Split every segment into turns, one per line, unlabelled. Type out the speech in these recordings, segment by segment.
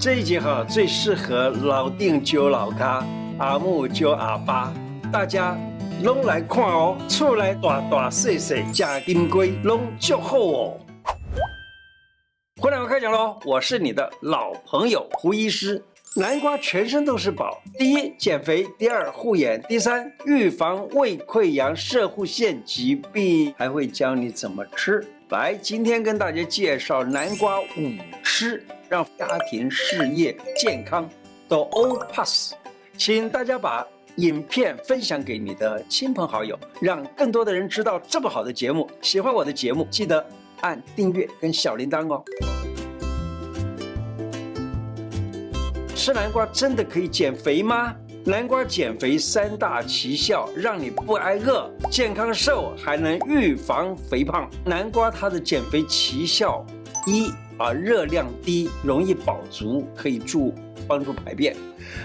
这一节哈最适合老丁揪老咖，阿木揪阿爸，大家拢来看哦，出来大大细细，加金龟拢就好哦。回来我开讲喽，我是你的老朋友胡医师。南瓜全身都是宝，第一减肥，第二护眼，第三预防胃溃疡、摄护腺疾病，还会教你怎么吃。来，今天跟大家介绍南瓜五吃，让家庭、事业、健康都欧 pass。请大家把影片分享给你的亲朋好友，让更多的人知道这么好的节目。喜欢我的节目，记得按订阅跟小铃铛哦。吃南瓜真的可以减肥吗？南瓜减肥三大奇效，让你不挨饿、健康瘦，还能预防肥胖。南瓜它的减肥奇效一啊，热量低，容易饱足，可以助帮助排便。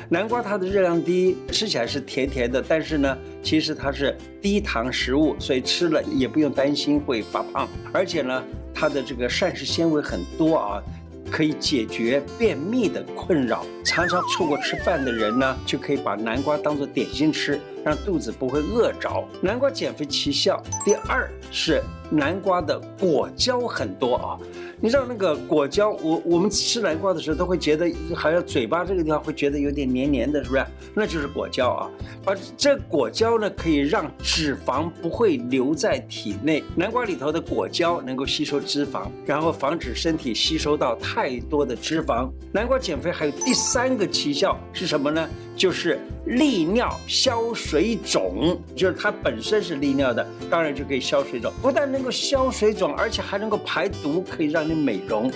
南瓜它的热量低，吃起来是甜甜的，但是呢，其实它是低糖食物，所以吃了也不用担心会发胖。而且呢，它的这个膳食纤维很多啊。可以解决便秘的困扰，常常错过吃饭的人呢，就可以把南瓜当做点心吃，让肚子不会饿着。南瓜减肥奇效，第二是南瓜的果胶很多啊。你知道那个果胶，我我们吃南瓜的时候都会觉得，好像嘴巴这个地方会觉得有点黏黏的，是不是？那就是果胶啊。而这果胶呢，可以让脂肪不会留在体内。南瓜里头的果胶能够吸收脂肪，然后防止身体吸收到太多的脂肪。南瓜减肥还有第三个奇效是什么呢？就是利尿消水肿，就是它本身是利尿的，当然就可以消水肿。不但能够消水肿，而且还能够排毒，可以让你美容。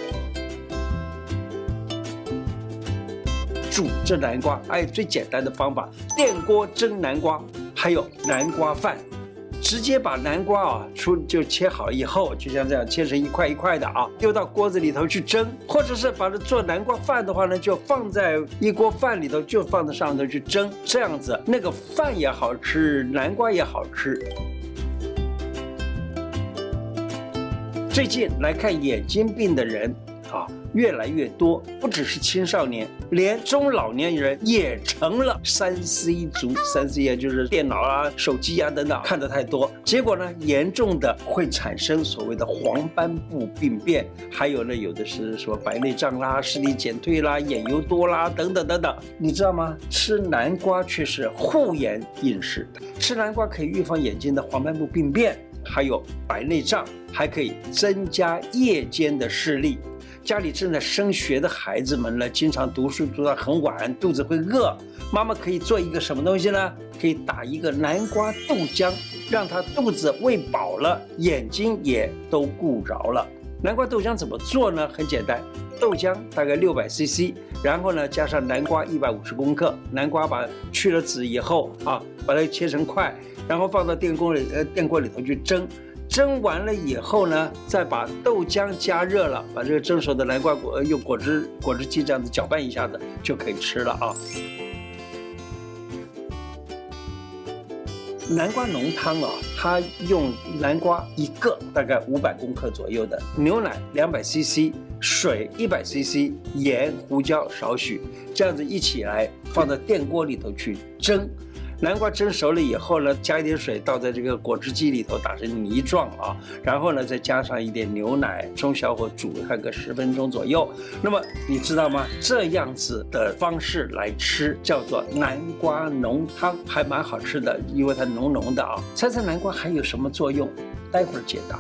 煮这南瓜，哎最简单的方法，电锅蒸南瓜，还有南瓜饭。直接把南瓜啊，出就切好以后，就像这样切成一块一块的啊，丢到锅子里头去蒸，或者是把它做南瓜饭的话呢，就放在一锅饭里头，就放在上头去蒸，这样子那个饭也好吃，南瓜也好吃。最近来看眼睛病的人啊。越来越多，不只是青少年，连中老年人也成了三 C 族。三 C 啊，就是电脑啊、手机啊等等，看得太多，结果呢，严重的会产生所谓的黄斑部病变，还有呢，有的是什么白内障啦、视力减退啦、眼油多啦等等等等。你知道吗？吃南瓜却是护眼饮食，吃南瓜可以预防眼睛的黄斑部病变，还有白内障，还可以增加夜间的视力。家里正在升学的孩子们呢，经常读书读到很晚，肚子会饿。妈妈可以做一个什么东西呢？可以打一个南瓜豆浆，让他肚子喂饱了，眼睛也都顾着了。南瓜豆浆怎么做呢？很简单，豆浆大概六百 CC，然后呢加上南瓜一百五十公克。南瓜把去了籽以后啊，把它切成块，然后放到电锅里呃电锅里头去蒸。蒸完了以后呢，再把豆浆加热了，把这个蒸熟的南瓜果用果汁果汁机这样子搅拌一下子就可以吃了啊。南瓜浓汤啊，它用南瓜一个，大概五百公克左右的牛奶两百 CC，水一百 CC，盐胡椒少许，这样子一起来放到电锅里头去蒸。南瓜蒸熟了以后呢，加一点水倒在这个果汁机里头打成泥状啊，然后呢再加上一点牛奶，中小火煮它个十分钟左右。那么你知道吗？这样子的方式来吃叫做南瓜浓汤，还蛮好吃的，因为它浓浓的啊。猜猜南瓜还有什么作用？待会儿解答。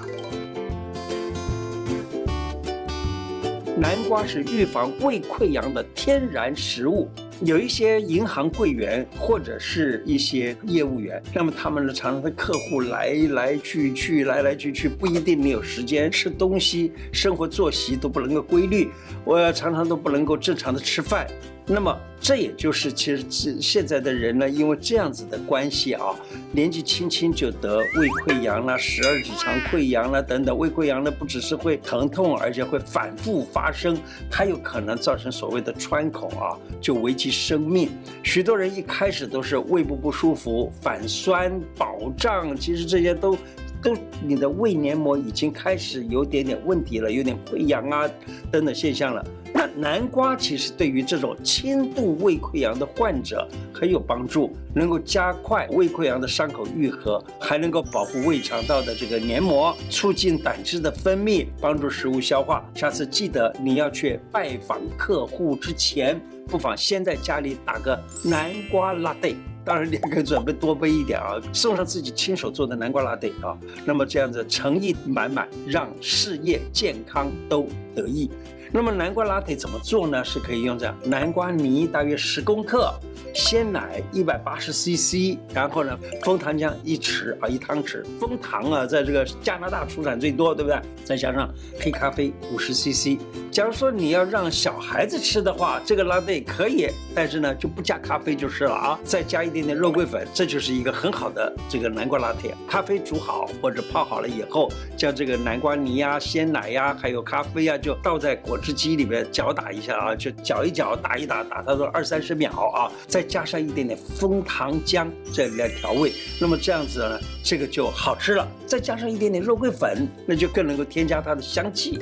南瓜是预防胃溃疡的天然食物。有一些银行柜员或者是一些业务员，那么他们呢，常常的客户来来去去，来来去去，不一定没有时间吃东西，生活作息都不能够规律，我常常都不能够正常的吃饭。那么，这也就是其实现在的人呢，因为这样子的关系啊，年纪轻轻就得胃溃疡了、十二指肠溃疡了等等。胃溃疡呢，不只是会疼痛，而且会反复发生，它有可能造成所谓的穿孔啊，就危及生命。许多人一开始都是胃部不舒服、反酸、饱胀，其实这些都。都，你的胃黏膜已经开始有点点问题了，有点溃疡啊等等现象了。那南瓜其实对于这种轻度胃溃疡的患者很有帮助，能够加快胃溃疡的伤口愈合，还能够保护胃肠道的这个黏膜，促进胆汁的分泌，帮助食物消化。下次记得你要去拜访客户之前，不妨先在家里打个南瓜拉蒂。当然，你还可以准备多备一点啊，送上自己亲手做的南瓜拉蒂啊。那么这样子诚意满满，让事业健康都得意。那么南瓜拉蒂怎么做呢？是可以用这样：南瓜泥大约十公克，鲜奶一百八十 CC，然后呢，枫糖浆一匙啊，一汤匙。枫糖啊，在这个加拿大出产最多，对不对？再加上黑咖啡五十 CC。假如说你要让小孩子吃的话，这个拉蒂可以，但是呢就不加咖啡就是了啊，再加一点点肉桂粉，这就是一个很好的这个南瓜拉蒂。咖啡煮好或者泡好了以后，将这个南瓜泥呀、鲜奶呀，还有咖啡呀，就倒在果汁机里面搅打一下啊，就搅一搅，打一打，打它个二三十秒啊，再加上一点点枫糖浆这来调味，那么这样子呢，这个就好吃了。再加上一点点肉桂粉，那就更能够添加它的香气。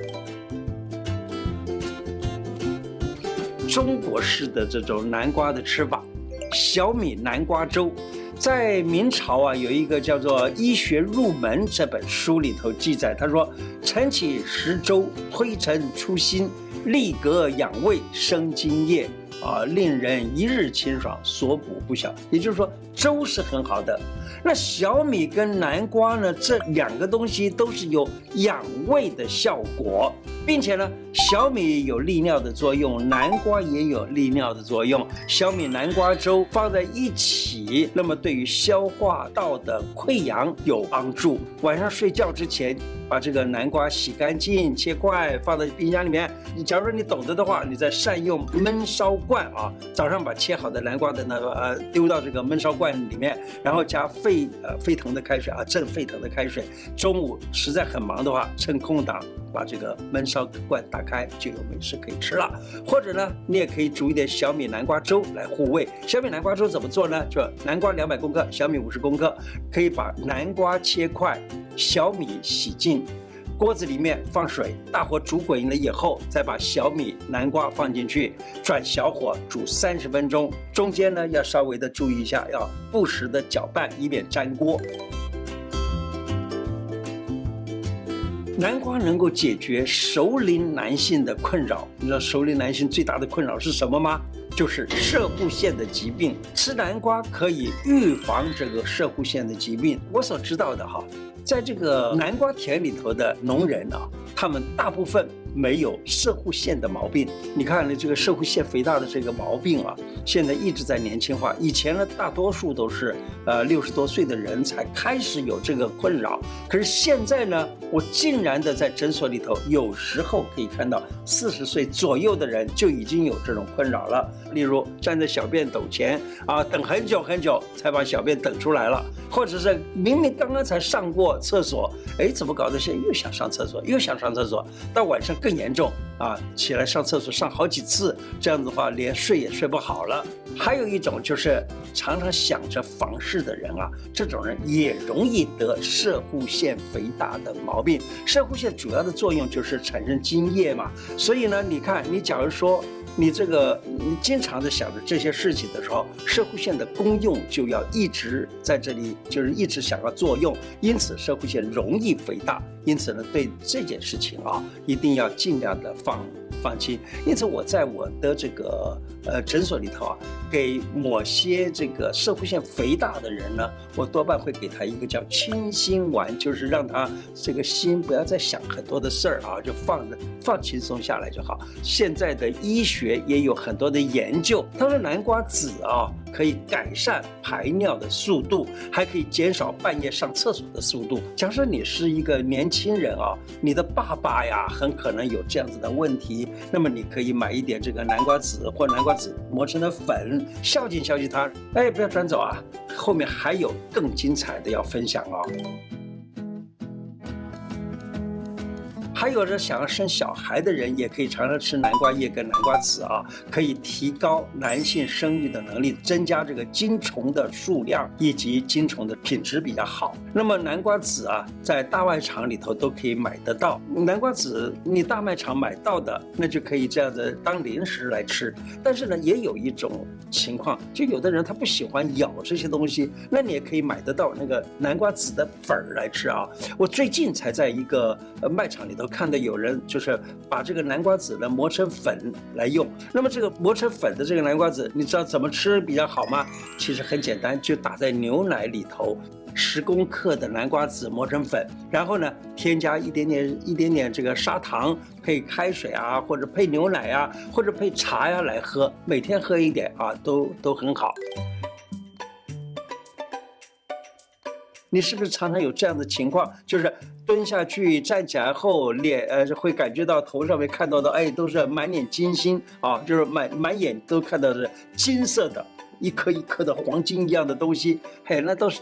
中国式的这种南瓜的吃法，小米南瓜粥，在明朝啊，有一个叫做《医学入门》这本书里头记载，他说：“晨起食粥，推陈出新，利格养胃，生津液，啊，令人一日清爽，所补不小。”也就是说，粥是很好的。那小米跟南瓜呢，这两个东西都是有养胃的效果。并且呢，小米有利尿的作用，南瓜也有利尿的作用。小米南瓜粥放在一起，那么对于消化道的溃疡有帮助。晚上睡觉之前，把这个南瓜洗干净，切块，放在冰箱里面。你假如说你懂得的话，你再善用焖烧罐啊，早上把切好的南瓜的那个呃丢到这个焖烧罐里面，然后加沸呃沸腾的开水啊，正沸腾的开水。中午实在很忙的话，趁空档把这个焖烧。罐打开就有美食可以吃了，或者呢，你也可以煮一点小米南瓜粥来护胃。小米南瓜粥怎么做呢？就南瓜两百公克，小米五十公克，可以把南瓜切块，小米洗净，锅子里面放水，大火煮滚了以后，再把小米南瓜放进去，转小火煮三十分钟，中间呢要稍微的注意一下，要不时的搅拌，以免粘锅。南瓜能够解决熟龄男性的困扰。你知道熟龄男性最大的困扰是什么吗？就是射护腺的疾病。吃南瓜可以预防这个射护腺的疾病。我所知道的哈，在这个南瓜田里头的农人啊，他们大部分。没有射护腺的毛病，你看呢，这个射护腺肥大的这个毛病啊，现在一直在年轻化。以前呢，大多数都是呃六十多岁的人才开始有这个困扰，可是现在呢，我竟然的在诊所里头，有时候可以看到四十岁左右的人就已经有这种困扰了。例如站在小便斗前啊，等很久很久才把小便等出来了，或者是明明刚刚才上过厕所，哎，怎么搞得现在又想上厕所，又想上厕所，到晚上。更严重啊！起来上厕所上好几次，这样子的话连睡也睡不好了。还有一种就是常常想着房事的人啊，这种人也容易得射护腺肥大的毛病。射护腺主要的作用就是产生精液嘛，所以呢，你看你假如说。你这个，你经常的想着这些事情的时候，射护腺的功用就要一直在这里，就是一直想要作用，因此射护腺容易肥大。因此呢，对这件事情啊，一定要尽量的放。放心，因此我在我的这个呃诊所里头啊，给某些这个摄护腺肥大的人呢，我多半会给他一个叫清心丸，就是让他这个心不要再想很多的事儿啊，就放着放轻松下来就好。现在的医学也有很多的研究，他说南瓜籽啊。可以改善排尿的速度，还可以减少半夜上厕所的速度。假设你是一个年轻人啊，你的爸爸呀很可能有这样子的问题，那么你可以买一点这个南瓜籽或南瓜籽磨成的粉，孝敬孝敬他。哎，不要转走啊，后面还有更精彩的要分享哦。还有着想要生小孩的人，也可以常常吃南瓜叶跟南瓜籽啊，可以提高男性生育的能力，增加这个精虫的数量以及精虫的品质比较好。那么南瓜籽啊，在大卖场里头都可以买得到。南瓜籽你大卖场买到的，那就可以这样子当零食来吃。但是呢，也有一种情况，就有的人他不喜欢咬这些东西，那你也可以买得到那个南瓜籽的粉儿来吃啊。我最近才在一个卖场里头看到有人就是把这个南瓜籽呢磨成粉来用。那么这个磨成粉的这个南瓜籽，你知道怎么吃比较好吗？其实很简单，就打在牛奶里头，十公克的南瓜籽磨成粉，然后呢添加一点点一点点这个砂糖，配开水啊，或者配牛奶啊，或者配茶呀来喝，每天喝一点啊，都都很好。你是不是常常有这样的情况？就是蹲下去、站起来后，脸呃会感觉到头上面看到的，哎，都是满脸金星啊，就是满满眼都看到的金色的，一颗一颗的黄金一样的东西，嘿，那都是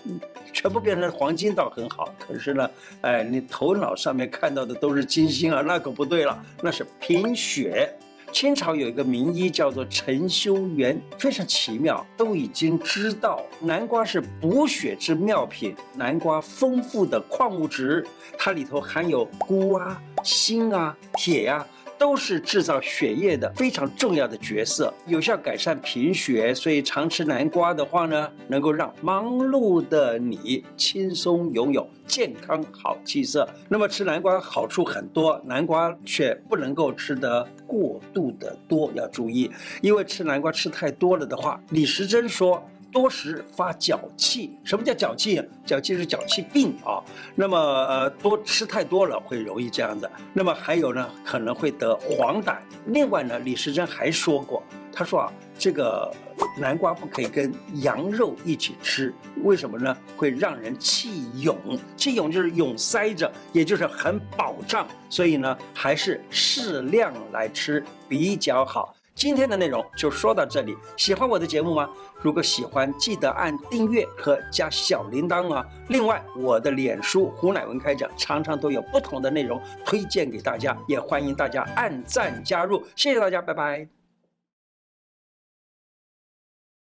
全部变成黄金倒很好。可是呢，哎，你头脑上面看到的都是金星啊，那可不对了，那是贫血。清朝有一个名医叫做陈修元，非常奇妙，都已经知道南瓜是补血之妙品。南瓜丰富的矿物质，它里头含有钴啊、锌啊、铁呀。都是制造血液的非常重要的角色，有效改善贫血，所以常吃南瓜的话呢，能够让忙碌的你轻松拥有健康好气色。那么吃南瓜好处很多，南瓜却不能够吃得过度的多，要注意，因为吃南瓜吃太多了的话，李时珍说。多食发脚气，什么叫脚气？脚气是脚气病啊。那么呃，多吃太多了会容易这样子。那么还有呢，可能会得黄疸。另外呢，李时珍还说过，他说啊，这个南瓜不可以跟羊肉一起吃，为什么呢？会让人气涌，气涌就是涌塞着，也就是很饱胀。所以呢，还是适量来吃比较好。今天的内容就说到这里，喜欢我的节目吗？如果喜欢，记得按订阅和加小铃铛啊。另外，我的脸书胡乃文开讲常常都有不同的内容推荐给大家，也欢迎大家按赞加入。谢谢大家，拜拜。